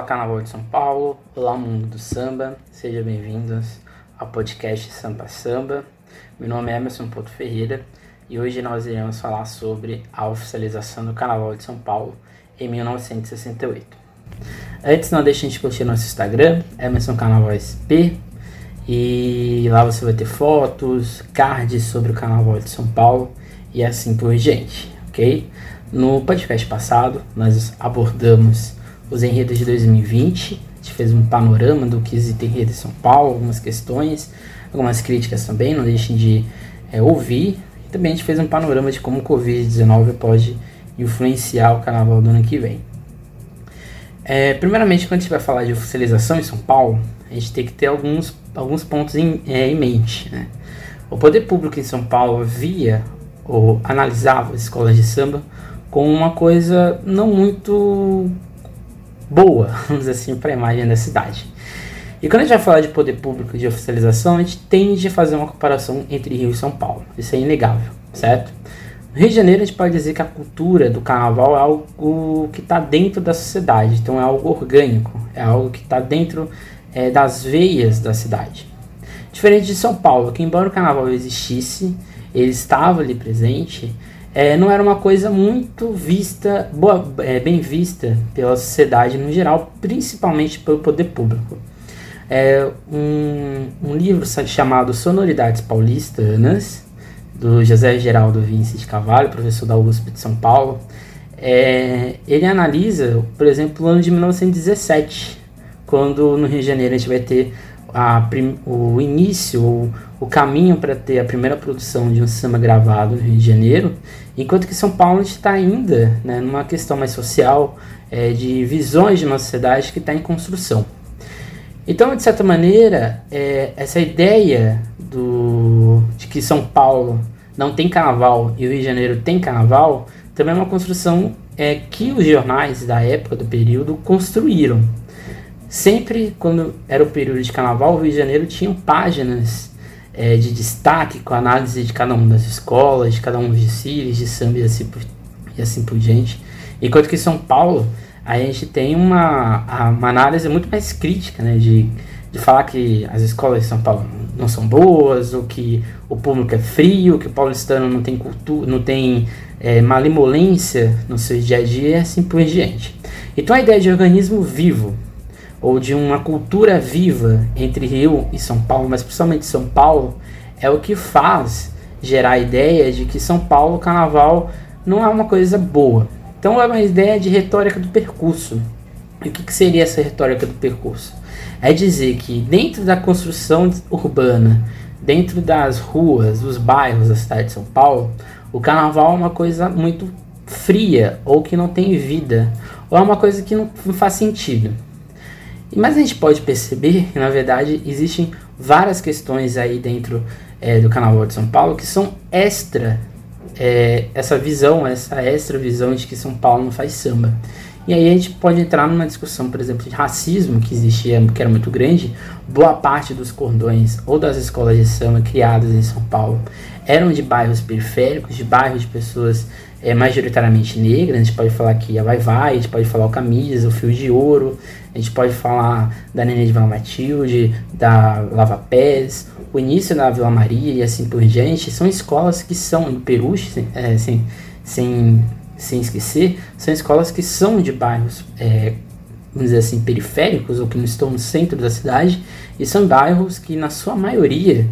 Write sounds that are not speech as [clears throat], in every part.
Olá, Carnaval de São Paulo, olá, mundo do samba, sejam bem-vindos ao podcast Sampa Samba. Meu nome é Emerson Porto Ferreira e hoje nós iremos falar sobre a oficialização do Carnaval de São Paulo em 1968. Antes, não deixe de curtir nosso Instagram, Emerson Carnaval SP, e lá você vai ter fotos, cards sobre o Carnaval de São Paulo e assim por diante, ok? No podcast passado, nós abordamos os enredos de 2020, a gente fez um panorama do que existe enredo em São Paulo, algumas questões, algumas críticas também, não deixem de é, ouvir. E também a gente fez um panorama de como o Covid-19 pode influenciar o carnaval do ano que vem. É, primeiramente, quando a gente vai falar de oficialização em São Paulo, a gente tem que ter alguns, alguns pontos em, é, em mente. Né? O poder público em São Paulo via ou analisava as escolas de samba como uma coisa não muito boa, [laughs] vamos dizer assim, para a imagem da cidade. E quando a gente vai falar de poder público de oficialização, a gente tende a fazer uma comparação entre Rio e São Paulo. Isso é inegável, certo? No Rio de Janeiro, a gente pode dizer que a cultura do carnaval é algo que está dentro da sociedade, então é algo orgânico, é algo que está dentro é, das veias da cidade. Diferente de São Paulo, que embora o carnaval existisse, ele estava ali presente, é, não era uma coisa muito vista, boa, é, bem vista pela sociedade no geral, principalmente pelo poder público. É um, um livro chamado Sonoridades Paulistanas, do José Geraldo Vince de Cavalho, professor da USP de São Paulo, é, ele analisa, por exemplo, o ano de 1917, quando no Rio de Janeiro a gente vai ter a, o início, o, o caminho para ter a primeira produção de um samba gravado no Rio de Janeiro, enquanto que São Paulo está ainda né, numa questão mais social, é, de visões de uma sociedade que está em construção. Então, de certa maneira, é, essa ideia do, de que São Paulo não tem carnaval e o Rio de Janeiro tem carnaval também é uma construção é, que os jornais da época, do período, construíram. Sempre quando era o período de carnaval, o Rio de Janeiro tinha páginas é, de destaque com análise de cada uma das escolas, de cada um dos desfiles, de samba e assim por, e assim por diante. Enquanto que São Paulo, a gente tem uma, uma análise muito mais crítica, né, de, de falar que as escolas de São Paulo não são boas, ou que o público é frio, que o paulistano não tem cultura, não tem é, malemolência no seu dia a dia e assim por diante. Então a ideia de organismo vivo, ou de uma cultura viva entre Rio e São Paulo, mas principalmente São Paulo, é o que faz gerar a ideia de que São Paulo, carnaval, não é uma coisa boa. Então é uma ideia de retórica do percurso. E o que, que seria essa retórica do percurso? É dizer que dentro da construção urbana, dentro das ruas, dos bairros da cidade de São Paulo, o carnaval é uma coisa muito fria ou que não tem vida, ou é uma coisa que não faz sentido. Mas a gente pode perceber que, na verdade, existem várias questões aí dentro é, do Carnaval de São Paulo que são extra é, essa visão, essa extra visão de que São Paulo não faz samba. E aí a gente pode entrar numa discussão, por exemplo, de racismo que existia, que era muito grande. Boa parte dos cordões ou das escolas de samba criadas em São Paulo eram de bairros periféricos, de bairros de pessoas é, majoritariamente negras. A gente pode falar aqui a Vai Vai, a gente pode falar o Camisa, o Fio de Ouro, a gente pode falar da Nenê de Vila Matilde, da Lava Pés, o início da Vila Maria e assim por diante. São escolas que são, no Peruche, é, sem, sem, sem esquecer, são escolas que são de bairros, é, vamos dizer assim, periféricos ou que não estão no centro da cidade e são bairros que, na sua maioria,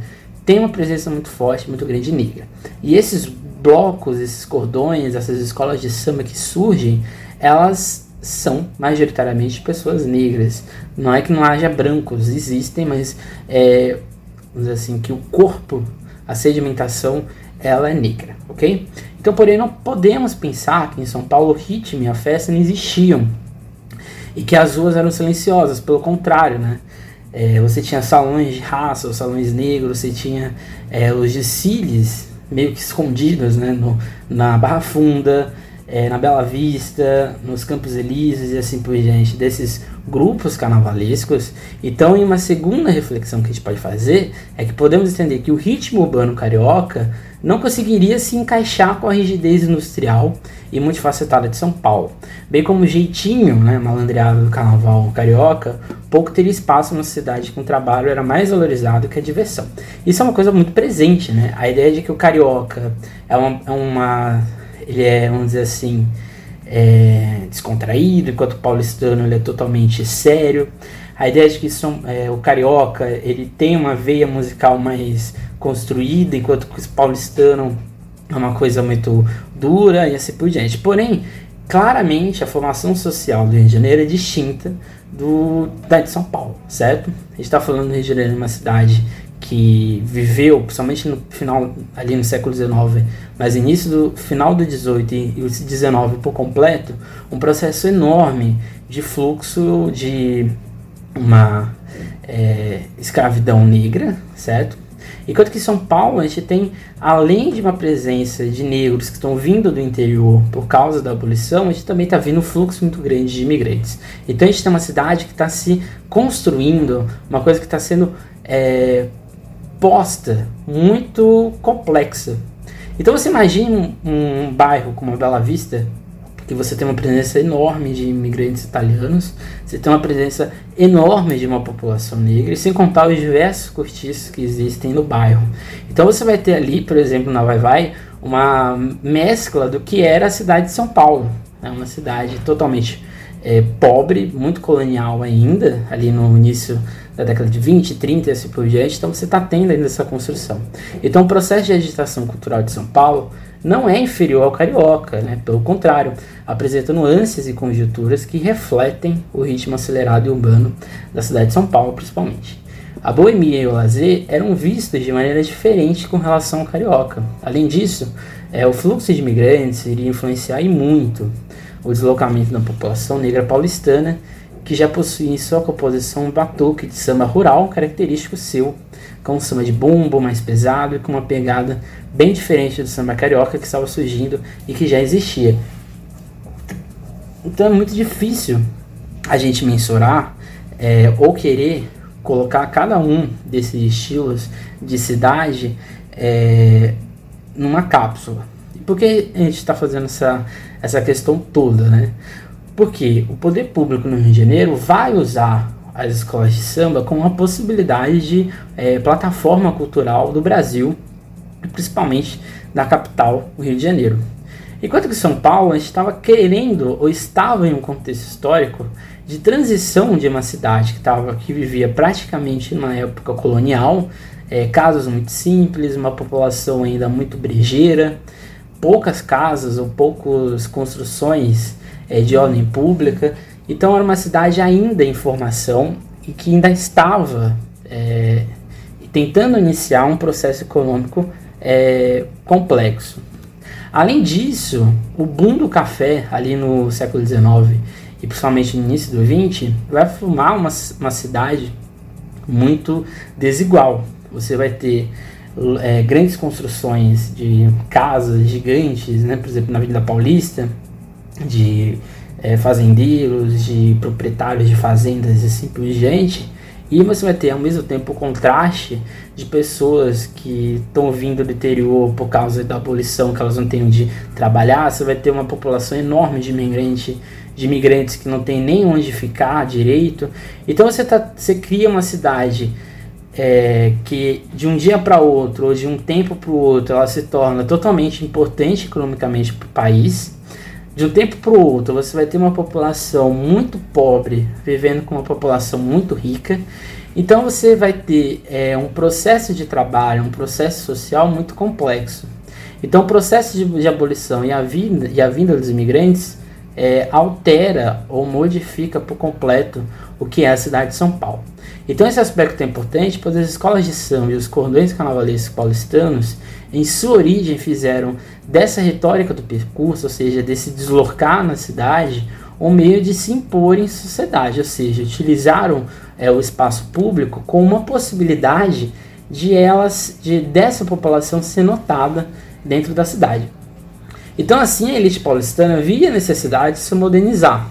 tem uma presença muito forte, muito grande negra. E esses blocos, esses cordões, essas escolas de samba que surgem, elas são majoritariamente pessoas negras. Não é que não haja brancos, existem, mas é, vamos dizer assim, que o corpo, a sedimentação, ela é negra, ok? Então, porém, não podemos pensar que em São Paulo o ritmo e a festa não existiam e que as ruas eram silenciosas, pelo contrário, né? É, você tinha salões de raça, os salões negros, você tinha é, os desfiles meio que escondidos né, no, na Barra Funda, é, na Bela Vista, nos Campos Elíseos e assim por diante, desses grupos carnavalescos. Então, em uma segunda reflexão que a gente pode fazer é que podemos entender que o ritmo urbano carioca não conseguiria se encaixar com a rigidez industrial e multifacetada de São Paulo. Bem como o jeitinho, né, malandreado do carnaval carioca, pouco teria espaço numa cidade que o trabalho era mais valorizado que a diversão. Isso é uma coisa muito presente, né? A ideia de que o carioca é uma, é uma ele é, vamos dizer assim, é, descontraído, enquanto o paulistano ele é totalmente sério. A ideia de que são, é, o carioca ele tem uma veia musical mais construída, enquanto que o paulistano é uma coisa muito dura e assim por diante. Porém, claramente a formação social do Rio de Janeiro é distinta do, da de São Paulo, certo? A gente está falando do Rio de Janeiro, uma cidade que viveu, principalmente no final, ali no século XIX, mas início do final do XVIII e o XIX por completo, um processo enorme de fluxo de uma é, escravidão negra, certo? Enquanto que em São Paulo a gente tem, além de uma presença de negros que estão vindo do interior por causa da abolição, a gente também está vendo um fluxo muito grande de imigrantes. Então a gente tem uma cidade que está se construindo, uma coisa que está sendo é, posta, muito complexa. Então você imagina um, um bairro como a Bela Vista, que você tem uma presença enorme de imigrantes italianos, você tem uma presença enorme de uma população negra, sem contar os diversos cortiços que existem no bairro. Então você vai ter ali, por exemplo, na Vai Vai, uma mescla do que era a cidade de São Paulo. É uma cidade totalmente é, pobre, muito colonial ainda, ali no início da década de 20, 30 e assim por diante, então você está tendo ainda essa construção. Então o processo de agitação cultural de São Paulo não é inferior ao carioca, né? pelo contrário, apresenta nuances e conjunturas que refletem o ritmo acelerado e urbano da cidade de São Paulo, principalmente. A boemia e o lazer eram vistos de maneira diferente com relação ao carioca. Além disso, é, o fluxo de imigrantes iria influenciar e muito o deslocamento da população negra paulistana que já possui em sua composição um batuque de samba rural característico seu, com um samba de bumbo mais pesado e com uma pegada bem diferente do samba carioca que estava surgindo e que já existia. Então é muito difícil a gente mensurar é, ou querer colocar cada um desses estilos de cidade é, numa cápsula. Por que a gente está fazendo essa, essa questão toda, né? Porque o poder público no Rio de Janeiro vai usar as escolas de samba como uma possibilidade de é, plataforma cultural do Brasil, principalmente da capital, o Rio de Janeiro. Enquanto que São Paulo estava querendo ou estava em um contexto histórico de transição de uma cidade que, tava, que vivia praticamente numa época colonial, é, casas muito simples, uma população ainda muito brejeira, poucas casas ou poucas construções é, de ordem pública. Então era uma cidade ainda em formação e que ainda estava é, tentando iniciar um processo econômico é, complexo. Além disso, o boom do café ali no século XIX e principalmente no início do XX vai formar uma, uma cidade muito desigual. Você vai ter é, grandes construções de casas gigantes, né, por exemplo, na Avenida Paulista, de é, fazendeiros, de proprietários de fazendas e assim por diante. E você vai ter ao mesmo tempo o contraste de pessoas que estão vindo do interior por causa da abolição, que elas não têm onde trabalhar. Você vai ter uma população enorme de imigrantes, de imigrantes que não tem nem onde ficar direito. Então você, tá, você cria uma cidade é, que de um dia para outro, ou de um tempo para o outro, ela se torna totalmente importante economicamente para o país de um tempo para o outro, você vai ter uma população muito pobre vivendo com uma população muito rica. Então você vai ter é, um processo de trabalho, um processo social muito complexo. Então o processo de, de abolição e a, vinda, e a vinda dos imigrantes é, altera ou modifica por completo o que é a cidade de São Paulo. Então esse aspecto é importante, pois as escolas de samba e os cordões carnavalescos paulistanos em sua origem fizeram dessa retórica do percurso, ou seja, desse deslocar na cidade, um meio de se impor em sociedade, ou seja, utilizaram é, o espaço público como uma possibilidade de elas, de dessa população ser notada dentro da cidade. Então assim a elite paulistana via necessidade de se modernizar,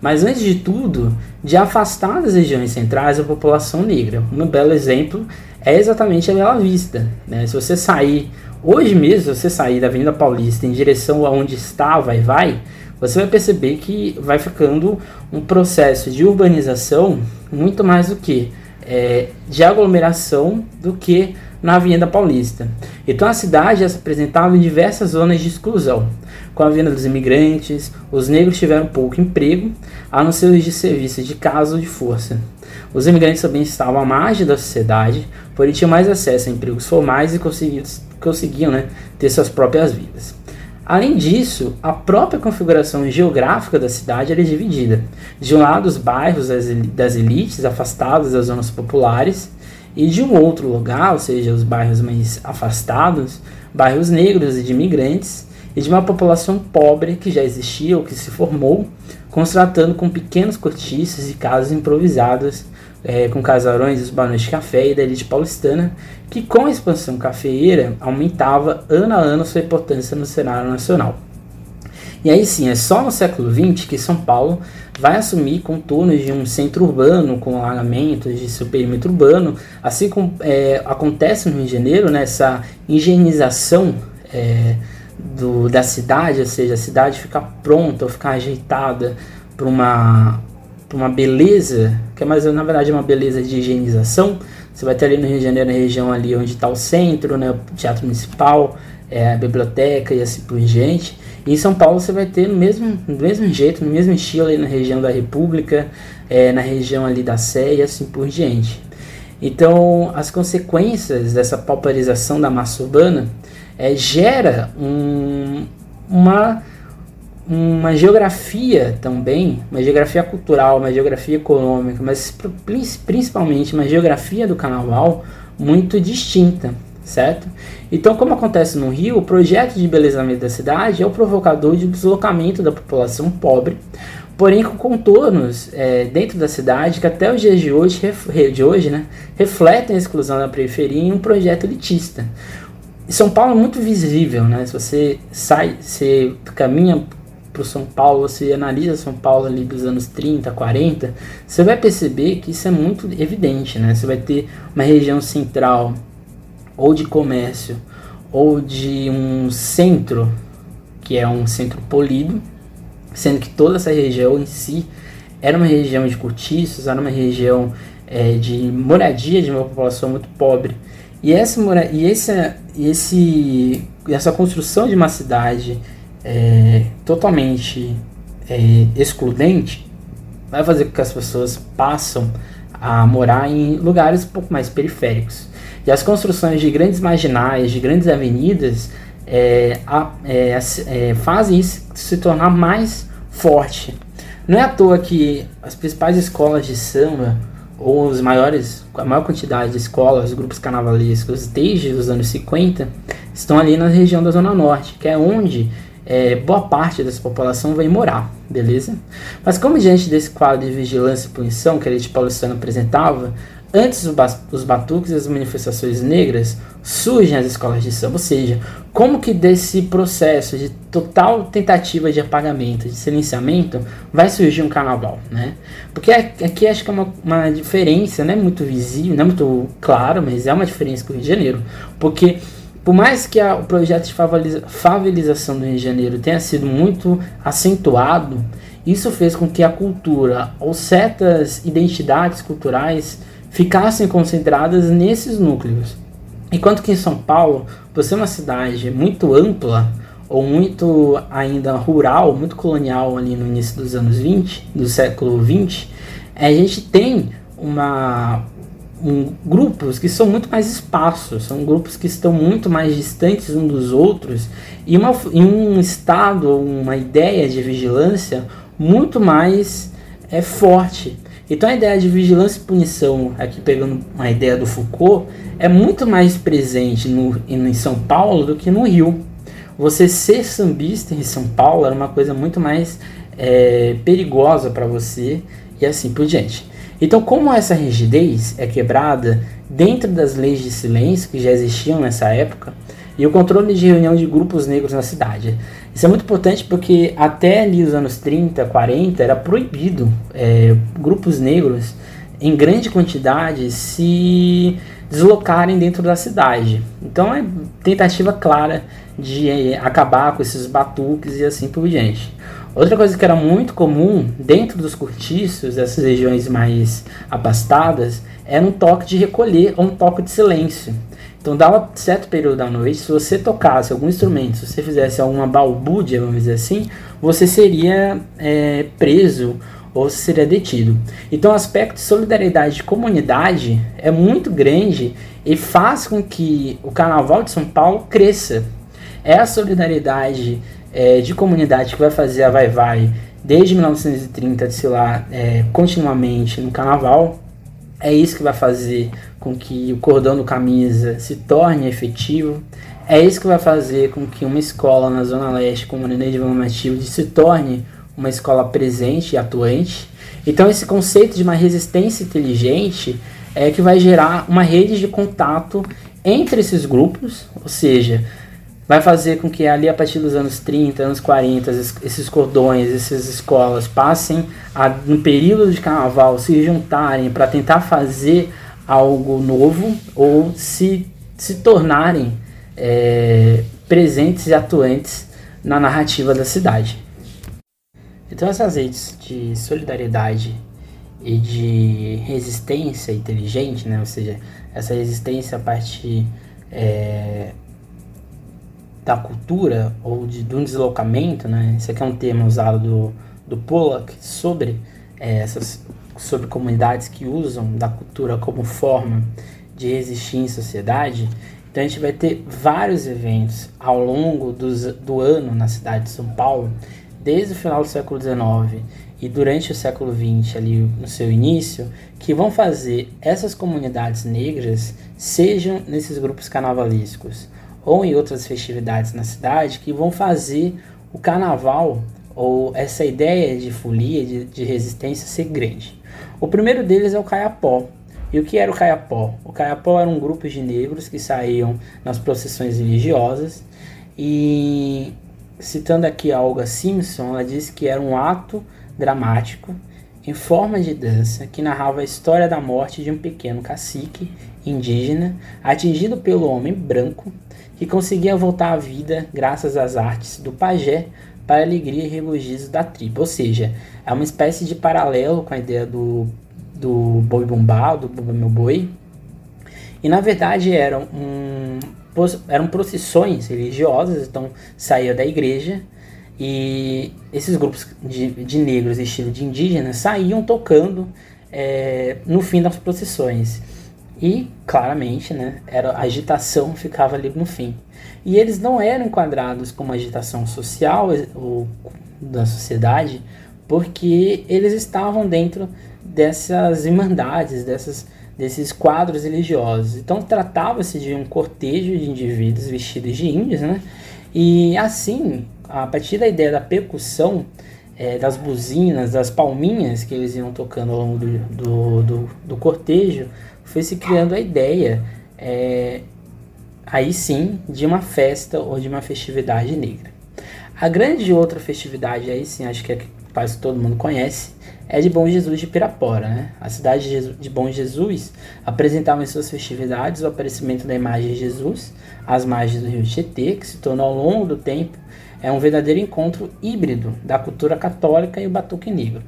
mas antes de tudo, de afastar das regiões centrais a população negra. Um belo exemplo é exatamente a Bela Vista. Né? Se você sair, hoje mesmo, se você sair da Avenida Paulista em direção aonde estava e vai, você vai perceber que vai ficando um processo de urbanização muito mais do que é, de aglomeração do que na Avenida Paulista. Então a cidade já se apresentava em diversas zonas de exclusão. Com a vinda dos imigrantes, os negros tiveram pouco emprego, a não ser os de serviços de casa ou de força. Os imigrantes também estavam à margem da sociedade, porém tinham mais acesso a empregos formais e conseguiam né, ter suas próprias vidas. Além disso, a própria configuração geográfica da cidade era dividida. De um lado, os bairros das elites afastados das zonas populares, e de um outro lugar, ou seja, os bairros mais afastados, bairros negros e de imigrantes, e de uma população pobre que já existia ou que se formou, contratando com pequenos cortiços e casas improvisadas, é, com casarões dos barões de café e da elite paulistana, que com a expansão cafeeira aumentava ano a ano sua importância no cenário nacional. E aí sim, é só no século XX que São Paulo vai assumir contornos de um centro urbano com alagamentos de seu perímetro urbano, assim como é, acontece no Rio de Janeiro, né, essa higienização é, do, da cidade, ou seja, a cidade ficar pronta ou ficar ajeitada para uma, uma beleza, que é mais na verdade uma beleza de higienização. Você vai ter ali no Rio de Janeiro, na região ali onde está o centro, né, o Teatro Municipal, é, a biblioteca e assim por diante. Em São Paulo você vai ter no mesmo, do mesmo jeito, no mesmo estilo ali na região da República, é, na região ali da Sé e assim por diante. Então, as consequências dessa pauperização da massa urbana é, gera um, uma, uma geografia também, uma geografia cultural, uma geografia econômica, mas principalmente uma geografia do carnaval muito distinta, certo? Então, como acontece no Rio, o projeto de embelezamento da cidade é o provocador de deslocamento da população pobre, porém com contornos é, dentro da cidade que até os dias de hoje, de hoje né, refletem a exclusão da periferia em um projeto elitista. São Paulo é muito visível, né? Se você sai, você caminha para São Paulo, você analisa São Paulo ali dos anos 30, 40, você vai perceber que isso é muito evidente, né? Você vai ter uma região central ou de comércio ou de um centro que é um centro polido, sendo que toda essa região em si era uma região de cortiços, era uma região é, de moradia de uma população muito pobre. E essa, e essa, esse, essa construção de uma cidade é, totalmente é, excludente vai fazer com que as pessoas passam a morar em lugares um pouco mais periféricos. E as construções de grandes marginais, de grandes avenidas, é, é, é, fazem isso se tornar mais forte. Não é à toa que as principais escolas de samba ou os maiores, a maior quantidade de escolas, grupos carnavalescos desde os anos 50 estão ali na região da Zona Norte, que é onde é, boa parte dessa população vai morar, beleza? Mas como diante desse quadro de vigilância e punição que a elite paulistana apresentava, Antes dos batuques e as manifestações negras, surgem as escolas de samba, ou seja, como que desse processo de total tentativa de apagamento, de silenciamento, vai surgir um carnaval, né? Porque aqui acho que é uma, uma diferença, não é muito visível, não é muito claro, mas é uma diferença com o Rio de Janeiro, porque por mais que a, o projeto de favelização do Rio de Janeiro tenha sido muito acentuado, isso fez com que a cultura ou certas identidades culturais ficassem concentradas nesses núcleos. Enquanto que em São Paulo, por ser uma cidade muito ampla, ou muito ainda rural, muito colonial ali no início dos anos 20, do século 20, a gente tem uma, um, grupos que são muito mais espaços, são grupos que estão muito mais distantes uns dos outros e, uma, e um estado, uma ideia de vigilância muito mais é forte. Então a ideia de vigilância e punição, aqui pegando uma ideia do Foucault, é muito mais presente no, em São Paulo do que no Rio. Você ser sambista em São Paulo era uma coisa muito mais é, perigosa para você e assim por diante. Então, como essa rigidez é quebrada dentro das leis de silêncio que já existiam nessa época, e o controle de reunião de grupos negros na cidade. Isso é muito importante porque até ali os anos 30, 40 era proibido é, grupos negros em grande quantidade se deslocarem dentro da cidade. Então é tentativa clara de é, acabar com esses batuques e assim por diante. Outra coisa que era muito comum dentro dos cortiços, dessas regiões mais abastadas, era um toque de recolher ou um toque de silêncio. Então dava certo período da noite, se você tocasse algum instrumento, se você fizesse alguma balbúrdia, vamos dizer assim, você seria é, preso ou seria detido. Então o aspecto de solidariedade de comunidade é muito grande e faz com que o Carnaval de São Paulo cresça. É a solidariedade é, de comunidade que vai fazer a Vai Vai desde 1930 desfilar é, continuamente no Carnaval. É isso que vai fazer com que o cordão do camisa se torne efetivo. É isso que vai fazer com que uma escola na Zona Leste, como a Nenê de Matilde, se torne uma escola presente e atuante. Então, esse conceito de uma resistência inteligente é que vai gerar uma rede de contato entre esses grupos, ou seja, vai fazer com que ali a partir dos anos 30, anos 40, esses cordões, essas escolas passem a, no período de carnaval, se juntarem para tentar fazer algo novo ou se, se tornarem é, presentes e atuantes na narrativa da cidade. Então essas redes de solidariedade e de resistência inteligente, né? ou seja, essa resistência a partir é, da cultura ou de, de um deslocamento, né? Esse aqui é um termo usado do, do Pollack sobre é, essas sobre comunidades que usam da cultura como forma de resistir em sociedade. Então a gente vai ter vários eventos ao longo do ano na cidade de São Paulo, desde o final do século XIX e durante o século XX, ali no seu início, que vão fazer essas comunidades negras sejam nesses grupos carnavalescos ou em outras festividades na cidade que vão fazer o carnaval ou essa ideia de folia, de, de resistência ser grande. O primeiro deles é o Caiapó. E o que era o Caiapó? O Caiapó era um grupo de negros que saíam nas procissões religiosas e citando aqui a Olga Simpson, ela disse que era um ato dramático em forma de dança que narrava a história da morte de um pequeno cacique indígena atingido pelo homem branco que conseguia voltar à vida graças às artes do pajé para a alegria e regozijo da tribo. Ou seja, é uma espécie de paralelo com a ideia do, do boi bombá, do bumba meu boi. E na verdade eram, um, eram procissões religiosas, então saía da igreja e esses grupos de, de negros estilo de indígenas saíam tocando é, no fim das procissões. E, claramente, né, era, a agitação ficava ali no fim. E eles não eram enquadrados como agitação social ou da sociedade, porque eles estavam dentro dessas irmandades, dessas, desses quadros religiosos. Então tratava-se de um cortejo de indivíduos vestidos de índios, né? E assim, a partir da ideia da percussão, é, das buzinas, das palminhas que eles iam tocando ao longo do, do, do, do cortejo, foi se criando a ideia, é, aí sim, de uma festa ou de uma festividade negra. A grande outra festividade, aí sim, acho que é quase todo mundo conhece, é de Bom Jesus de Pirapora. Né? A cidade de Bom Jesus apresentava em suas festividades o aparecimento da imagem de Jesus às margens do rio Tietê, que se tornou ao longo do tempo é um verdadeiro encontro híbrido da cultura católica e o batuque negro.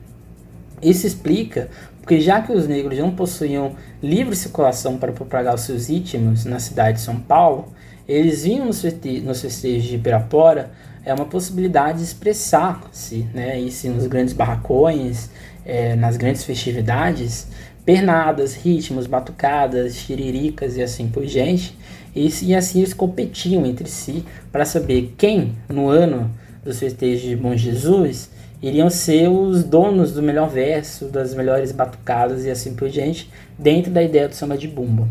Isso explica porque já que os negros não possuíam livre circulação para propagar os seus ritmos na cidade de São Paulo, eles vinham nos, festejos de Ibirapora é uma possibilidade de expressar-se, né, sim nos grandes barracões, é, nas grandes festividades, pernadas, ritmos, batucadas, xiriricas e assim por diante, e, e assim eles competiam entre si para saber quem, no ano dos festejos de Bom Jesus, iriam ser os donos do melhor verso, das melhores batucadas e assim por diante, dentro da ideia do samba de bumbo.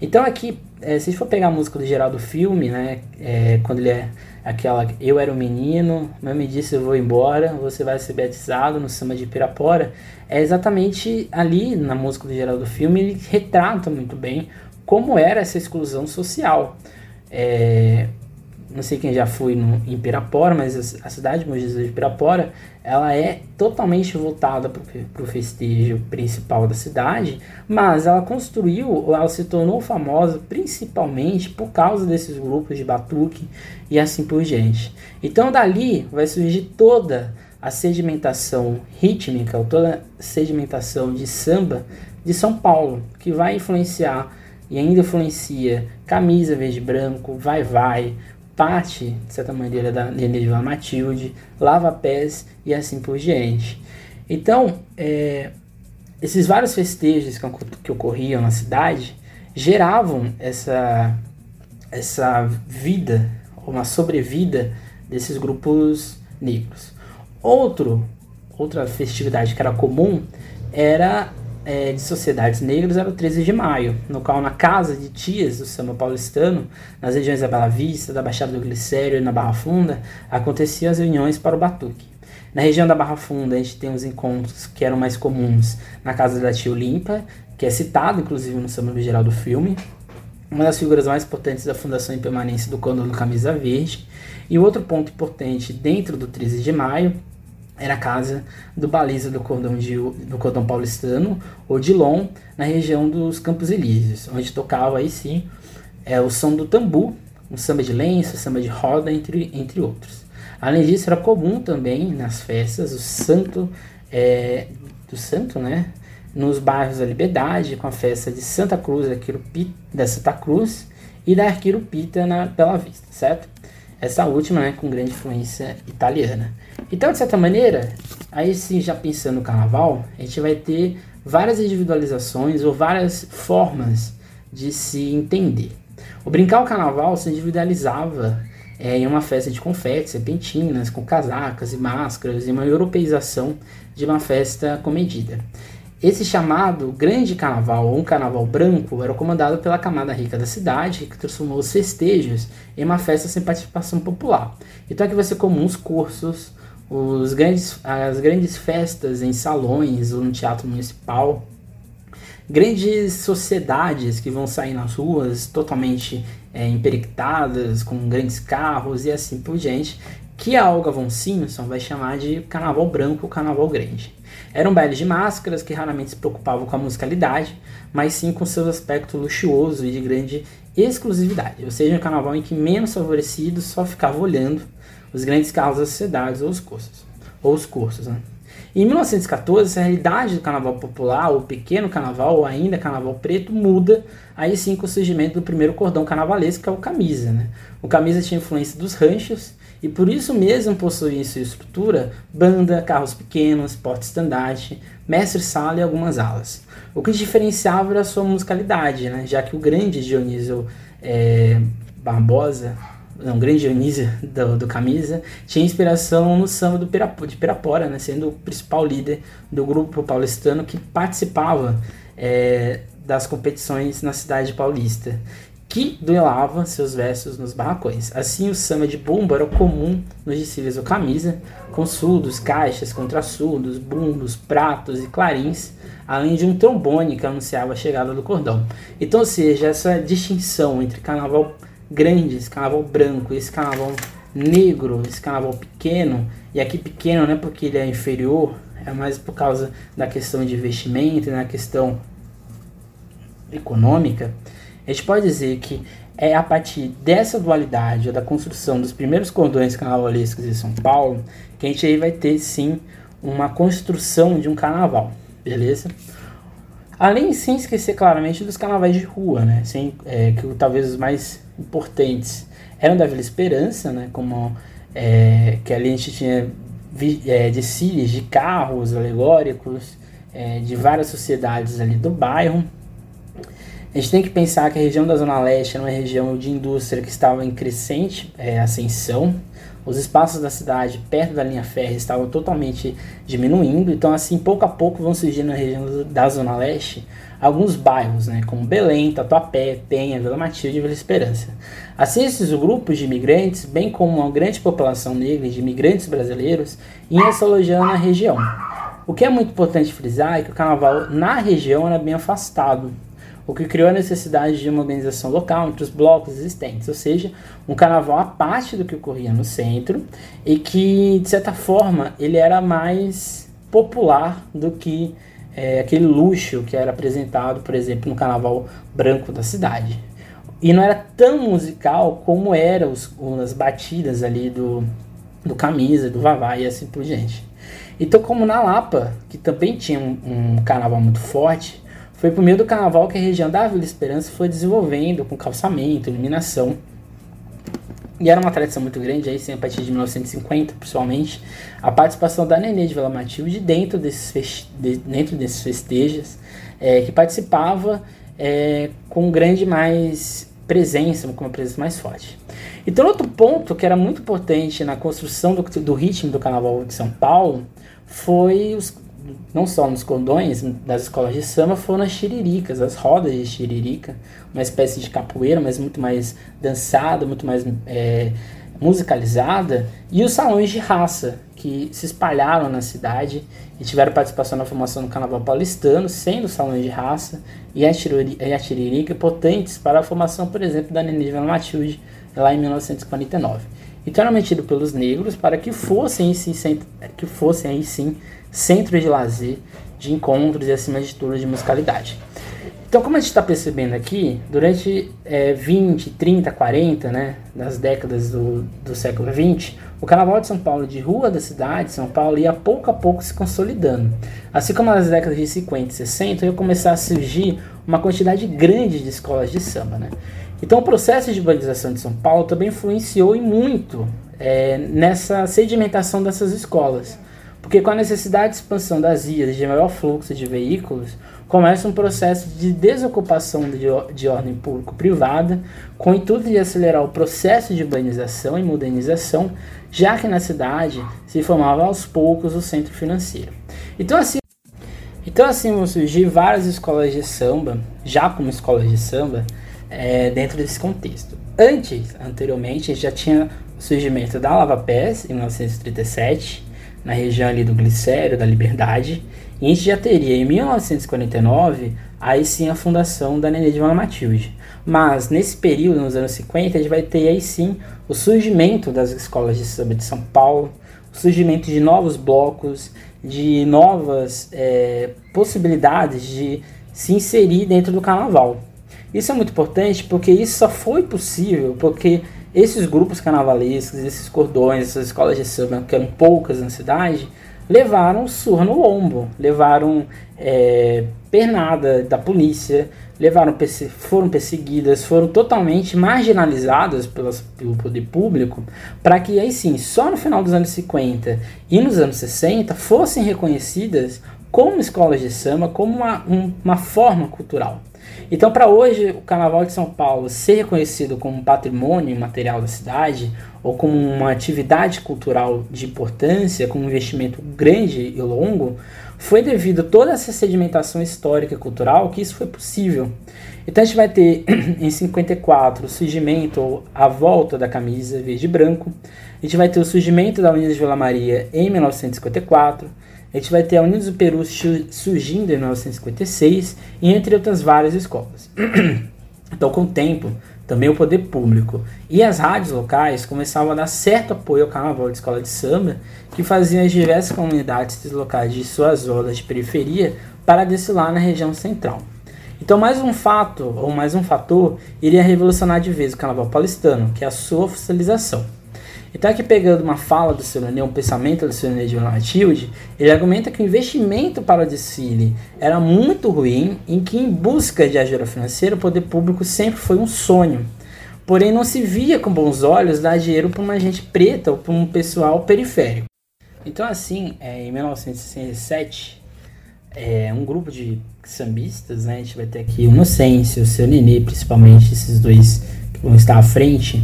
Então aqui, é, se a gente for pegar a música do geral do filme, né, é, quando ele é aquela Eu Era um Menino, mãe me disse eu vou embora, você vai ser batizado no samba de Pirapora, é exatamente ali na música do geral do filme, ele retrata muito bem como era essa exclusão social. É, não sei quem já foi no, em Pirapora, mas a, cidade de Mogi de Pirapora, ela é totalmente voltada para o festejo principal da cidade, mas ela construiu, ela se tornou famosa principalmente por causa desses grupos de batuque e assim por diante. Então dali vai surgir toda a sedimentação rítmica, toda a sedimentação de samba de São Paulo, que vai influenciar e ainda influencia Camisa Verde Branco, Vai Vai, parte, de certa maneira, da Nenê Matilde, Lava Pés e assim por diante. Então, é, esses vários festejos que, que ocorriam na cidade geravam essa, essa vida, uma sobrevida desses grupos negros. Outro, outra festividade que era comum era é, de sociedades negras era o 13 de maio, no qual na casa de tias do samba paulistano, nas regiões da Bela Vista, da Baixada do Glicério e na Barra Funda, aconteciam as reuniões para o batuque. Na região da Barra Funda, a gente tem os encontros que eram mais comuns na casa da tia Olimpa, que é citado inclusive no samba geral do filme, uma das figuras mais importantes da fundação e permanência do Condor do Camisa Verde. E outro ponto importante dentro do 13 de maio era a casa do baliza do cordão, de, do cordão paulistano, Odilon, na região dos Campos Elíseos, onde tocava aí sim é, o som do tambu, um samba de lenço, samba de roda, entre, entre outros. Além disso, era comum também nas festas o santo é, do santo, né? Nos bairros da Liberdade, com a festa de Santa Cruz, da Santa Cruz e da Arquirupita na Bela Vista, certo? Essa última, né, com grande influência italiana. Então, de certa maneira, aí sim, já pensando no carnaval, a gente vai ter várias individualizações ou várias formas de se entender. O brincar o carnaval se individualizava é, em uma festa de confetes, serpentinas, com casacas e máscaras, e uma europeização de uma festa comedida. Esse chamado Grande Carnaval, ou um Carnaval Branco, era comandado pela camada rica da cidade, que transformou os festejos em uma festa sem participação popular. Então aqui vai ser comum os cursos, os grandes, as grandes festas em salões ou no teatro municipal, grandes sociedades que vão sair nas ruas totalmente é, com grandes carros e assim por diante, que a Olga von Simpson vai chamar de Carnaval Branco, Carnaval Grande. Era um baile de máscaras que raramente se preocupavam com a musicalidade, mas sim com seu aspecto luxuoso e de grande exclusividade, ou seja, um carnaval em que menos favorecidos só ficavam olhando os grandes carros das sociedades ou os cursos. Ou os cursos né? Em 1914, essa realidade do carnaval popular, ou pequeno carnaval, ou ainda carnaval preto, muda aí sim com o surgimento do primeiro cordão carnavalesco, que é o camisa. Né? O camisa tinha influência dos ranchos e por isso mesmo possuía em sua estrutura banda, carros pequenos, porta-estandarte, mestre-sala e algumas alas. O que diferenciava era a sua musicalidade, né? já que o grande Dionísio é, Barbosa, não, o grande Dionísio do, do, Camisa, tinha inspiração no samba do Pirapora, de Pirapora, né? sendo o principal líder do grupo paulistano que participava é, das competições na cidade paulista que duelava seus versos nos barracões. Assim, o samba de bumbo era comum nos desfiles ou camisa, com surdos, caixas, contrasurdos, bumbos, pratos e clarins, além de um trombone que anunciava a chegada do cordão. Então, ou seja, essa distinção entre carnaval grande, carnaval branco, carnaval negro, carnaval pequeno, e aqui pequeno não é porque ele é inferior, é mais por causa da questão de investimento, na questão econômica, a gente pode dizer que é a partir dessa dualidade, da construção dos primeiros cordões carnavalescos em São Paulo, que a gente aí vai ter sim uma construção de um carnaval, beleza? Além, sem esquecer claramente dos carnavais de rua, né? Sem, é, que talvez os mais importantes eram da Vila Esperança, né? Como é, que ali a gente tinha é, desfiles de carros alegóricos é, de várias sociedades ali do bairro, a gente tem que pensar que a região da Zona Leste era uma região de indústria que estava em crescente é, ascensão. Os espaços da cidade perto da linha férrea estavam totalmente diminuindo, então assim, pouco a pouco vão surgindo na região da Zona Leste alguns bairros, né, como Belém, Tatuapé, Penha, Vila Matilde e Vila Esperança. Assim, esses grupos de imigrantes, bem como uma grande população negra de imigrantes brasileiros, iam se alojando na região. O que é muito importante frisar é que o carnaval na região era bem afastado o que criou a necessidade de uma organização local entre os blocos existentes, ou seja, um carnaval à parte do que ocorria no centro e que, de certa forma, ele era mais popular do que é, aquele luxo que era apresentado, por exemplo, no carnaval branco da cidade. E não era tão musical como eram as batidas ali do, do Camisa, do Vavá e assim por diante. Então, como na Lapa, que também tinha um, um carnaval muito forte, foi por meio do carnaval que a região da Vila Esperança foi desenvolvendo com calçamento, iluminação. E era uma tradição muito grande, aí sim, a partir de 1950, principalmente, a participação da Nenê de Vila Matilde dentro desses, de, dentro desses festejos, é, que participava é, com grande mais presença, com uma presença mais forte. Então, outro ponto que era muito importante na construção do, do ritmo do Carnaval de São Paulo foi os, não só nos cordões das escolas de samba, foram as xiriricas, as rodas de xiririca, uma espécie de capoeira, mas muito mais dançada, muito mais é, musicalizada, e os salões de raça, que se espalharam na cidade e tiveram participação na formação do carnaval paulistano, sendo salões de raça e a tiririca potentes para a formação, por exemplo, da Nenê Matilde, lá em 1949. Era mantido pelos negros para que fossem, sim, que fossem aí sim centros de lazer, de encontros e acima de tudo de musicalidade. Então, como a gente está percebendo aqui, durante é, 20, 30, 40, né, das décadas do, do século 20, o Carnaval de São Paulo de rua da cidade, São Paulo, ia pouco a pouco se consolidando. Assim como nas décadas de 50 e 60, ia começar a surgir uma quantidade grande de escolas de samba. Né? Então, o processo de urbanização de São Paulo também influenciou e muito é, nessa sedimentação dessas escolas. Porque com a necessidade de expansão das vias de maior fluxo de veículos, começa um processo de desocupação de, de ordem público-privada, com o intuito de acelerar o processo de urbanização e modernização, já que na cidade se formava aos poucos o centro financeiro. Então assim, então assim vão surgir várias escolas de samba, já como escolas de samba, é, dentro desse contexto. Antes, anteriormente, já tinha o surgimento da Lava Pés, em 1937, na região ali do Glicério, da Liberdade, e a gente já teria em 1949 aí sim a fundação da Nenê de Vila Matilde. Mas nesse período, nos anos 50, a gente vai ter aí sim o surgimento das escolas de samba de São Paulo, o surgimento de novos blocos, de novas é, possibilidades de se inserir dentro do carnaval. Isso é muito importante porque isso só foi possível porque esses grupos carnavalescos, esses cordões, essas escolas de samba, que eram poucas na cidade, levaram surra no lombo, levaram é, pernada da polícia, levaram foram perseguidas, foram totalmente marginalizadas pelas, pelo poder público, para que aí sim, só no final dos anos 50 e nos anos 60 fossem reconhecidas como escolas de samba, como uma, um, uma forma cultural. Então, para hoje, o Carnaval de São Paulo ser reconhecido como patrimônio material da cidade, ou como uma atividade cultural de importância, com um investimento grande e longo, foi devido a toda essa sedimentação histórica e cultural que isso foi possível. Então a gente vai ter [clears throat] em 54 o surgimento ou a volta da camisa verde e branco, a gente vai ter o surgimento da Unidas de Vila Maria em 1954, a gente vai ter a Unidos do Peru surgindo em 1956 e entre outras várias escolas. [clears throat] então, com o tempo, também o poder público e as rádios locais começavam a dar certo apoio ao carnaval de escola de samba, que faziam as diversas comunidades deslocar de suas zonas de periferia para desfilar na região central. Então, mais um fato, ou mais um fator, iria revolucionar de vez o carnaval paulistano, que é a sua oficialização. Então, aqui pegando uma fala do seu um pensamento do seu de Matilde, ele argumenta que o investimento para o desfile era muito ruim, em que, em busca de ajuda financeira, o poder público sempre foi um sonho. Porém, não se via com bons olhos dar dinheiro para uma gente preta ou para um pessoal periférico. Então, assim, é, em 1967, é, um grupo de sambistas, né, a gente vai ter aqui o Inocêncio, o seu Nenê, principalmente, esses dois que vão estar à frente,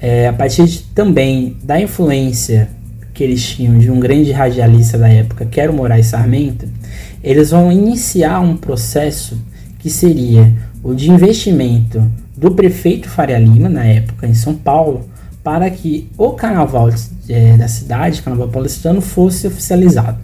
é, a partir de, também da influência que eles tinham de um grande radialista da época, que era o Moraes Sarmento, eles vão iniciar um processo que seria o de investimento do prefeito Faria Lima, na época, em São Paulo, para que o carnaval é, da cidade, carnaval paulistano, fosse oficializado.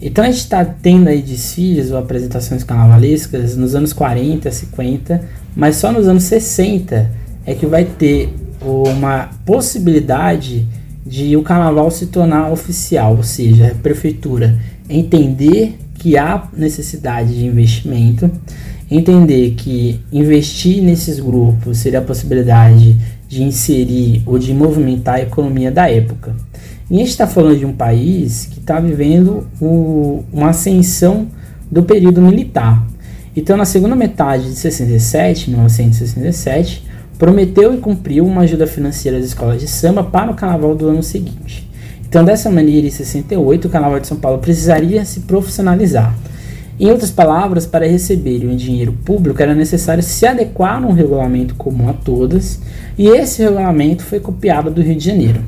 Então a gente está tendo aí desfiles ou apresentações carnavalescas nos anos 40, 50, mas só nos anos 60 é que vai ter uma possibilidade de o carnaval se tornar oficial, ou seja, a prefeitura entender que há necessidade de investimento, entender que investir nesses grupos seria a possibilidade de inserir ou de movimentar a economia da época. E a gente está falando de um país que está vivendo o, uma ascensão do período militar. Então, na segunda metade de 67, 1967, prometeu e cumpriu uma ajuda financeira às escolas de samba para o carnaval do ano seguinte. Então, dessa maneira, em 68, o Carnaval de São Paulo precisaria se profissionalizar. Em outras palavras, para receberem o dinheiro público era necessário se adequar a um regulamento comum a todas, e esse regulamento foi copiado do Rio de Janeiro.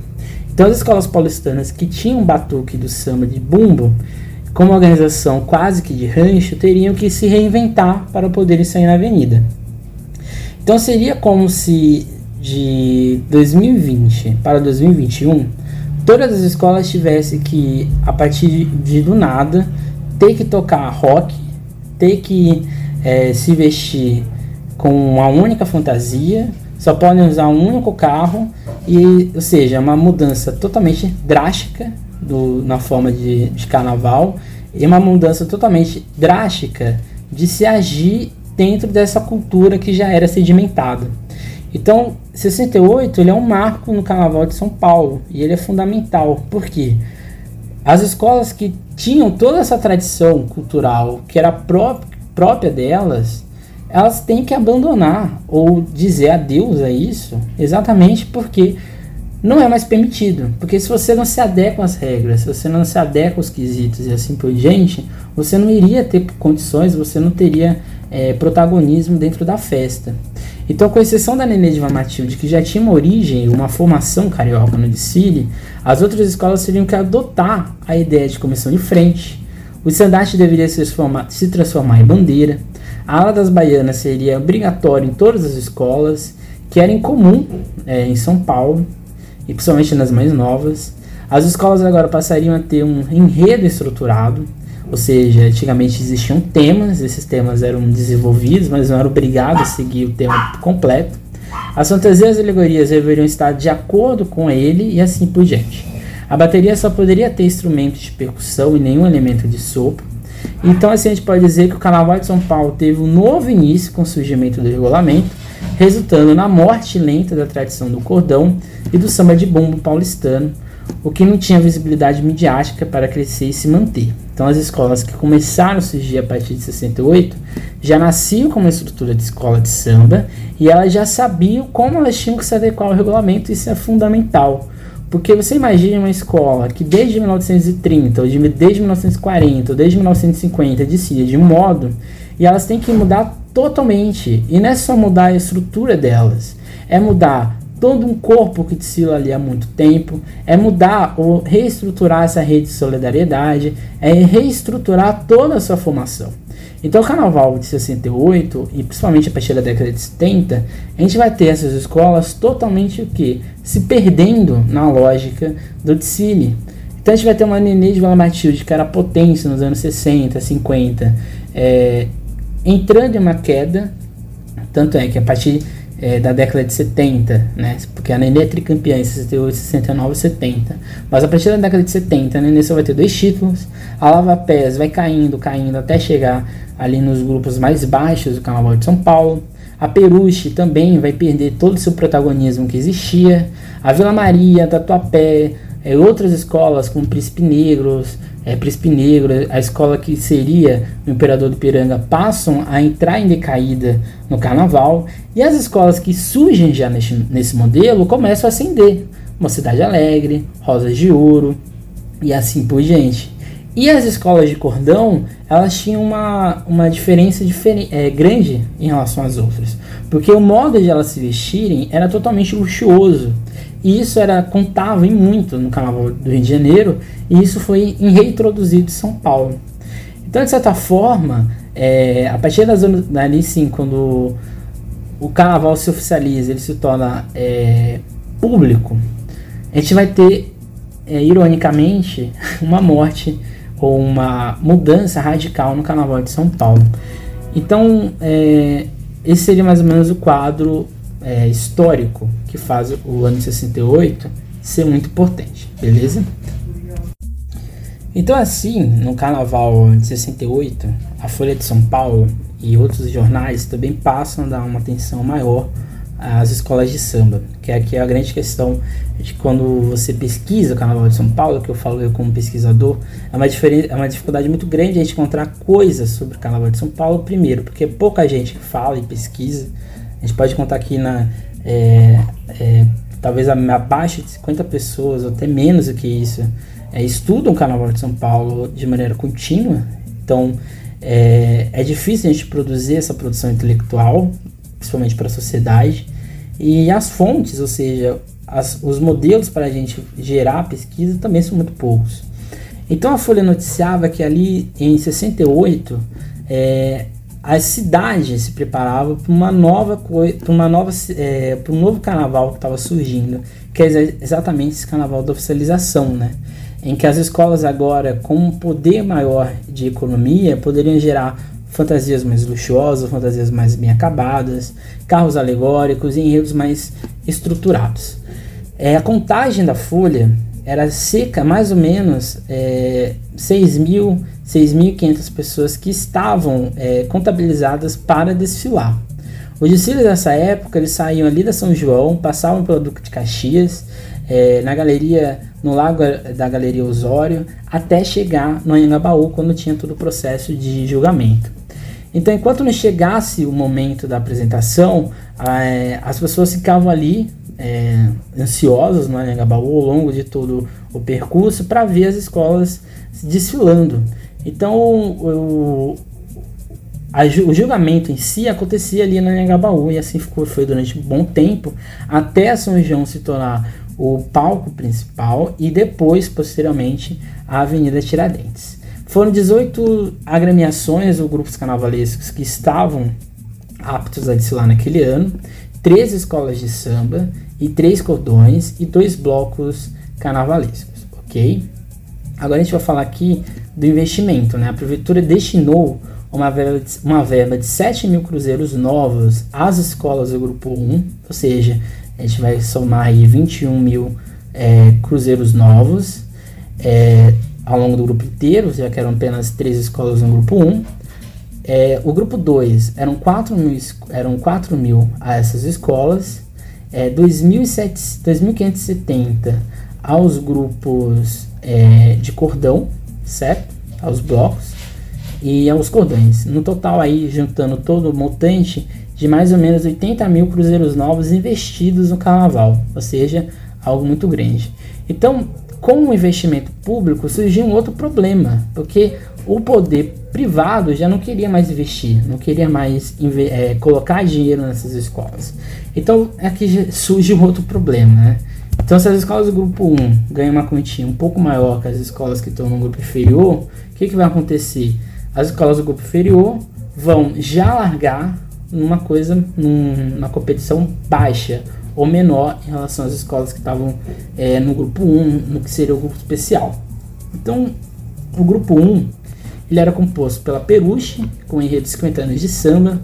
Então, as escolas paulistanas que tinham batuque do samba de bumbo, como organização quase que de rancho, teriam que se reinventar para poderem sair na avenida. Então, seria como se de 2020 para 2021 todas as escolas tivessem que, a partir de, do nada, ter que tocar rock, ter que é, se vestir com uma única fantasia, só podem usar um único carro e, ou seja, uma mudança totalmente drástica do, na forma de, de carnaval e uma mudança totalmente drástica de se agir dentro dessa cultura que já era sedimentada. Então, 68 ele é um marco no Carnaval de São Paulo e ele é fundamental. Por quê? As escolas que tinham toda essa tradição cultural que era pró própria delas, elas têm que abandonar ou dizer adeus a isso, exatamente porque não é mais permitido. Porque se você não se adequa às regras, se você não se adequa aos quesitos e assim por diante, você não iria ter condições, você não teria é, protagonismo dentro da festa. Então, com exceção da Nenê de Matilde, que já tinha uma origem, uma formação carioca no desfile, as outras escolas teriam que adotar a ideia de comissão de frente. O estandarte deveria se transformar, se transformar em bandeira. A ala das baianas seria obrigatória em todas as escolas, que era incomum é, em São Paulo, e principalmente nas mais novas. As escolas agora passariam a ter um enredo estruturado, ou seja, antigamente existiam temas, esses temas eram desenvolvidos, mas não eram obrigados a seguir o tema completo. As fantasias e alegorias deveriam estar de acordo com ele e assim por diante. A bateria só poderia ter instrumentos de percussão e nenhum elemento de sopro. Então, assim, a gente pode dizer que o Carnaval de São Paulo teve um novo início com o surgimento do regulamento, resultando na morte lenta da tradição do cordão e do samba de bumbo paulistano, o que não tinha visibilidade midiática para crescer e se manter. Então, as escolas que começaram a surgir a partir de 68 já nasciam com uma estrutura de escola de samba e elas já sabiam como elas tinham que se adequar ao regulamento, isso é fundamental. Porque você imagina uma escola que desde 1930, ou de, desde 1940, ou desde 1950 decide de um modo, e elas têm que mudar totalmente. E não é só mudar a estrutura delas, é mudar todo um corpo que desfila ali há muito tempo, é mudar ou reestruturar essa rede de solidariedade, é reestruturar toda a sua formação. Então, o Carnaval de 68 e principalmente a partir da década de 70, a gente vai ter essas escolas totalmente o que se perdendo na lógica do desfile. Então, a gente vai ter uma Nenê de Vila Matilde que era potência nos anos 60, 50, é, entrando em uma queda, tanto é que a partir é, da década de 70, né? Porque a Nenê é tricampeã em 68, 69 e 70. Mas a partir da década de 70, a Nenê só vai ter dois títulos. A Lava Pés vai caindo, caindo até chegar ali nos grupos mais baixos do Carnaval de São Paulo. A Peruche também vai perder todo o seu protagonismo que existia. A Vila Maria, Tatuapé, é, outras escolas como Príncipe Negros, é, Príncipe Negro, a escola que seria o Imperador do Piranga, passam a entrar em decaída no carnaval, e as escolas que surgem já nesse, nesse modelo começam a ascender. Mocidade Alegre, Rosas de Ouro e assim por diante. E as escolas de cordão, elas tinham uma, uma diferença diferen é, grande em relação às outras. Porque o modo de elas se vestirem era totalmente luxuoso. E isso era contava em muito no Carnaval do Rio de Janeiro, e isso foi reintroduzido em São Paulo. Então, de certa forma, é, a partir das anos dali, sim, quando o Carnaval se oficializa, ele se torna é, público, a gente vai ter, é, ironicamente, [laughs] uma morte ou uma mudança radical no Carnaval de São Paulo. Então, é, esse seria mais ou menos o quadro é, histórico que faz o ano de 68 ser muito importante, beleza? Então, assim, no Carnaval de 68, a Folha de São Paulo e outros jornais também passam a dar uma atenção maior às escolas de samba, que aqui é a grande questão de quando você pesquisa o Carnaval de São Paulo, que eu falo eu como pesquisador, é uma, é uma dificuldade muito grande a gente encontrar coisas sobre o Carnaval de São Paulo, primeiro, porque é pouca gente fala e pesquisa, a gente pode contar aqui na... É, é, talvez abaixo de 50 pessoas, ou até menos do que isso, é, estudam o Carnaval de São Paulo de maneira contínua, então é, é difícil a gente produzir essa produção intelectual, principalmente para a sociedade, e as fontes, ou seja, as, os modelos para a gente gerar pesquisa também são muito poucos. Então a Folha noticiava que ali em 68 é, as cidades se preparavam para uma nova para uma nova, é, para um novo carnaval que estava surgindo, que é exatamente esse carnaval da oficialização, né? em que as escolas agora, com um poder maior de economia, poderiam gerar fantasias mais luxuosas, fantasias mais bem acabadas, carros alegóricos e enredos mais estruturados. É, a contagem da folha era seca, mais ou menos é, 6.500 pessoas que estavam é, contabilizadas para desfilar. Os desfiles dessa época eles saíam ali da São João, passavam pelo Duque de Caxias, é, na galeria, no lago da Galeria Osório, até chegar no Anhangabaú, quando tinha todo o processo de julgamento. Então, enquanto não chegasse o momento da apresentação, é, as pessoas ficavam ali é, ansiosas no Anhangabaú ao longo de todo o percurso para ver as escolas desfilando. Então, o, o julgamento em si acontecia ali na Anhangabaú e assim ficou, foi durante um bom tempo, até São João se tornar o palco principal e depois, posteriormente, a Avenida Tiradentes. Foram 18 agremiações ou grupos carnavalescos que estavam aptos a desfilar naquele ano, três escolas de samba e três cordões e dois blocos carnavalescos, ok? Agora a gente vai falar aqui do investimento, né? A prefeitura destinou uma verba de, uma verba de 7 mil cruzeiros novos às escolas do grupo 1, ou seja, a gente vai somar aí 21 mil é, cruzeiros novos é, ao longo do grupo inteiro, já que eram apenas três escolas no grupo 1. É, o grupo 2 eram 4 mil, eram 4 mil a essas escolas, é, 2.570 aos grupos é, de cordão, certo? Aos blocos e aos cordões. No total aí, juntando todo o montante, de mais ou menos 80 mil cruzeiros novos investidos no carnaval, ou seja, algo muito grande. Então, com o investimento público surgiu um outro problema, porque o poder privado já não queria mais investir, não queria mais é, colocar dinheiro nessas escolas. Então, aqui surge um outro problema, né? Então, se as escolas do grupo 1 ganham uma quantia um pouco maior que as escolas que estão no grupo inferior, o que, que vai acontecer? As escolas do grupo inferior vão já largar numa coisa, numa competição baixa ou menor em relação às escolas que estavam é, no grupo 1, no que seria o grupo especial. Então, o grupo 1 ele era composto pela Peruche, com o enredo de 50 anos de samba,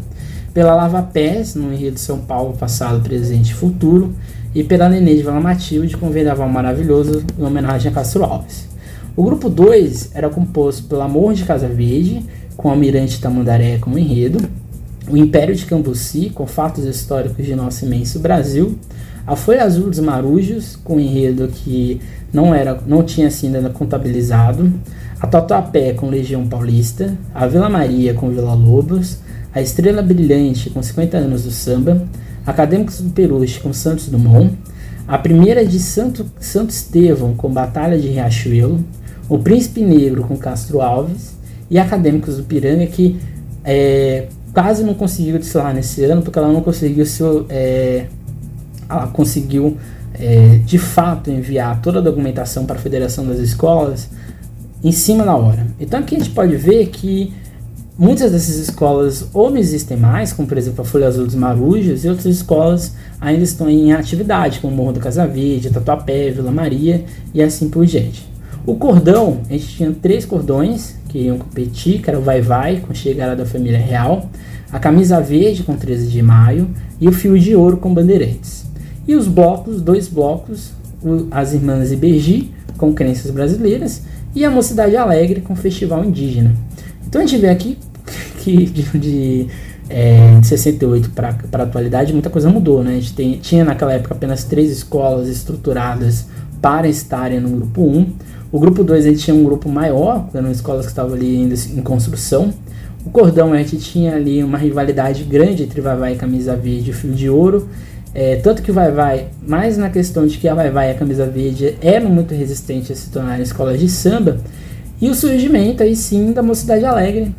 pela Lava Pés, no enredo de São Paulo, passado, presente e futuro, e pela Nenê de Vila Matilde, com o Vendaval Maravilhoso, em homenagem a Castro Alves. O grupo 2 era composto pelo Amor de Casa Verde, com o Almirante Tamandaré como enredo, o Império de Cambuci, com fatos históricos de nosso imenso Brasil, a Folha Azul dos Marujos, com um enredo que não, era, não tinha sido ainda contabilizado, a Tatuapé com Legião Paulista, a Vila Maria com Vila Lobos, a Estrela Brilhante com 50 anos do samba, Acadêmicos do Peruche com Santos Dumont, a primeira de Santo, Santo Estevão com Batalha de Riachuelo, o Príncipe Negro com Castro Alves. E Acadêmicos do Piranga que é, quase não conseguiu desfilar nesse ano porque ela não conseguiu se é, ela conseguiu é, de fato enviar toda a documentação para a Federação das Escolas em cima da hora. Então aqui a gente pode ver que muitas dessas escolas ou não existem mais, como por exemplo a Folha Azul dos Marujos, e outras escolas ainda estão em atividade, como Morro do Casavide, Tatuapé, Vila Maria e assim por diante. O cordão, a gente tinha três cordões que iam competir, que era o Vai Vai, com chegada da família real, a camisa verde com 13 de maio e o fio de ouro com bandeirantes. E os blocos, dois blocos, as Irmãs Ibergi, com crenças brasileiras, e a Mocidade Alegre, com festival indígena. Então a gente vê aqui [laughs] que de, de, é, de 68 para a atualidade muita coisa mudou. Né? A gente tem, tinha naquela época apenas três escolas estruturadas para estarem no grupo 1. O grupo 2 a gente tinha um grupo maior, eram escolas que estavam ali ainda em construção. O cordão a gente tinha ali uma rivalidade grande entre Vai Vai e Camisa Verde e Fio de Ouro. É, tanto que o Vai Vai, mais na questão de que a Vai Vai e a Camisa Verde eram muito resistentes a se tornarem escolas de samba, e o surgimento aí sim da Mocidade Alegre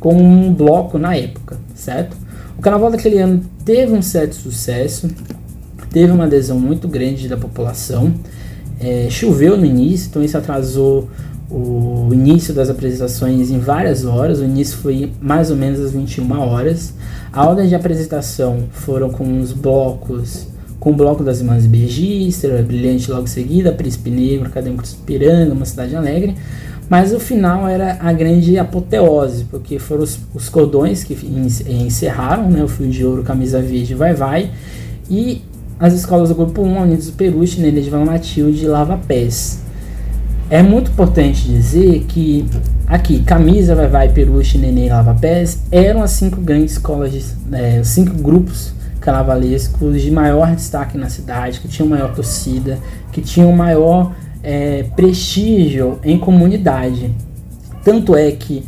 como um bloco na época, certo? O carnaval daquele ano teve um certo sucesso, teve uma adesão muito grande da população, é, choveu no início, então isso atrasou o início das apresentações em várias horas. O início foi mais ou menos às 21 horas. A ordem de apresentação foram com os blocos, com o bloco das Irmãs Bergister, Brilhante logo em seguida, Príncipe Negro, Acadêmicos Piranga, Uma Cidade Alegre. Mas o final era a grande apoteose, porque foram os, os cordões que encerraram, né, o Fio de Ouro, Camisa Verde, Vai Vai, e as escolas do Grupo 1, Unidos do Peruche, Nenê de Vila Matilde e Lava Pés. É muito importante dizer que aqui, Camisa, Vai Vai, Peruche, Nenê e Lava Pés eram as cinco grandes escolas, de, é, cinco grupos carnavalescos de maior destaque na cidade, que tinham maior torcida, que tinham maior é, prestígio em comunidade. Tanto é que,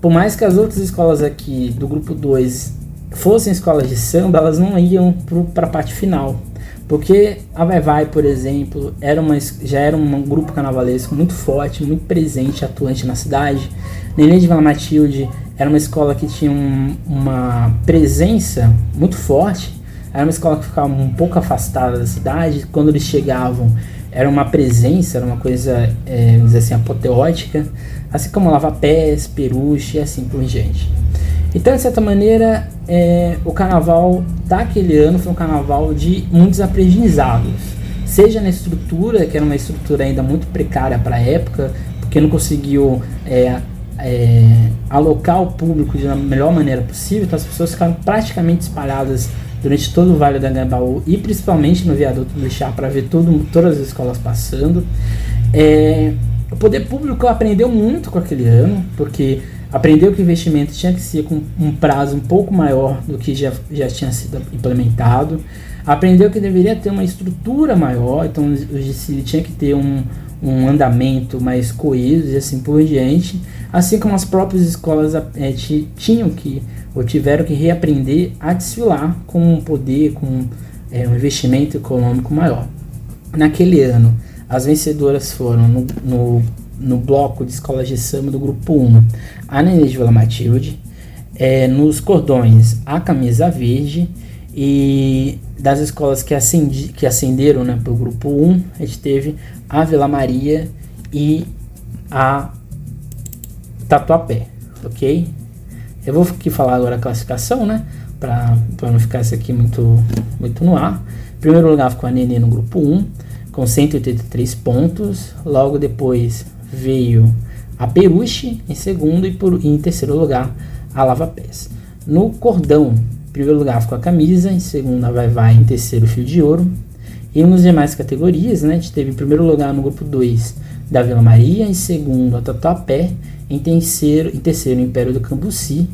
por mais que as outras escolas aqui do grupo 2 fossem escolas de samba, elas não iam para a parte final. Porque a Vai Vai, por exemplo, era uma, já era um grupo carnavalesco muito forte, muito presente, atuante na cidade. Neném de Vila Matilde era uma escola que tinha um, uma presença muito forte. Era uma escola que ficava um pouco afastada da cidade. Quando eles chegavam, era uma presença, era uma coisa, é, vamos dizer assim, apoteótica. Assim como Lava Pés, Peruche e assim por diante. Então, de certa maneira, é, o carnaval daquele ano foi um carnaval de muitos aprendizados. Seja na estrutura, que era uma estrutura ainda muito precária para a época, porque não conseguiu é, é, alocar o público da melhor maneira possível, então as pessoas ficaram praticamente espalhadas durante todo o Vale da Gambaú e principalmente no viaduto do Chá para ver tudo, todas as escolas passando. É, o poder público aprendeu muito com aquele ano, porque aprendeu que o investimento tinha que ser com um prazo um pouco maior do que já, já tinha sido implementado, aprendeu que deveria ter uma estrutura maior, então GCI tinha que ter um, um andamento mais coeso e assim por diante, assim como as próprias escolas é, tinham que ou tiveram que reaprender a desfilar com um poder, com é, um investimento econômico maior. Naquele ano, as vencedoras foram no, no no bloco de escolas de samba do grupo 1, a Nenê de Vila Matilde, é, nos cordões a camisa verde e das escolas que, acendi, que acenderam né, para o grupo 1, a gente teve a Vila Maria e a Tatuapé, ok? Eu vou aqui falar agora a classificação, né? Para não ficar isso aqui muito, muito no ar. Em primeiro lugar ficou a Nenê no grupo 1, com 183 pontos. Logo depois veio a Peruche em segundo e, por, em terceiro lugar a Lava Pés. No cordão, em primeiro lugar ficou a camisa, em segundo a Vai Vai, em terceiro Fio de Ouro. E nas demais categorias, né, a gente teve em primeiro lugar no grupo 2 da Vila Maria, em segundo a Tatuapé, em terceiro, em terceiro o Império do Cambuci.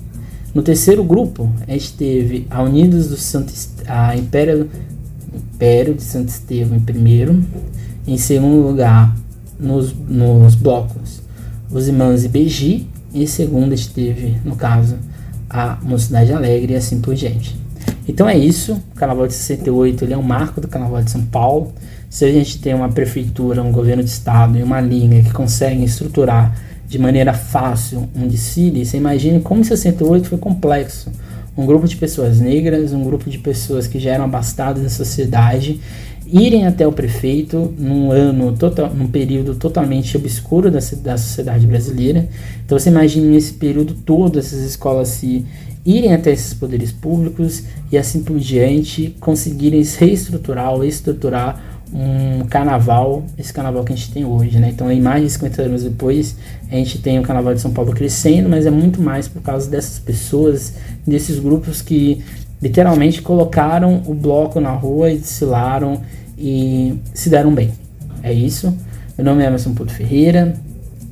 No terceiro grupo, a gente teve a Unidos do Santo a Império, Império de Santo Estevão em primeiro, em segundo lugar nos, nos blocos os irmãos Ibeji e segunda esteve, no caso, a Mocidade Alegre e assim por diante. Então é isso, o Carnaval de 68 ele é um marco do Carnaval de São Paulo. Se a gente tem uma prefeitura, um governo de estado e uma linha que conseguem estruturar de maneira fácil um desfile, você imagine como em 68 foi complexo. Um grupo de pessoas negras, um grupo de pessoas que já eram abastadas da sociedade irem até o prefeito num ano, total, num período totalmente obscuro da, da sociedade brasileira. Então você imagina nesse período todo essas escolas se irem até esses poderes públicos e assim por diante conseguirem reestruturar ou estruturar um carnaval, esse carnaval que a gente tem hoje, né? Então, mais de 50 anos depois, a gente tem o carnaval de São Paulo crescendo, mas é muito mais por causa dessas pessoas, desses grupos que literalmente colocaram o bloco na rua e desfilaram e se deram bem. É isso. Meu nome é Emerson Puto Ferreira.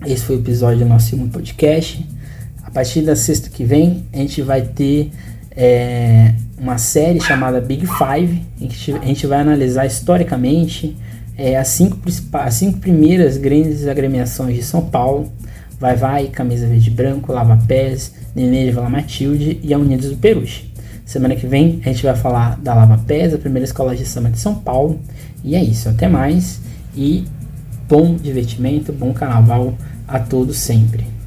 Esse foi o episódio do nosso segundo podcast. A partir da sexta que vem, a gente vai ter é, uma série chamada Big Five, em que a gente vai analisar historicamente é, as, cinco, as cinco primeiras grandes agremiações de São Paulo. Vai Vai, Camisa Verde Branco, Lava Pés, Nenê de Vila Matilde e a Unidos do Peruche. Semana que vem a gente vai falar da Lava Pés, a primeira escola de samba de São Paulo. E é isso, até mais e bom divertimento, bom carnaval a todos sempre.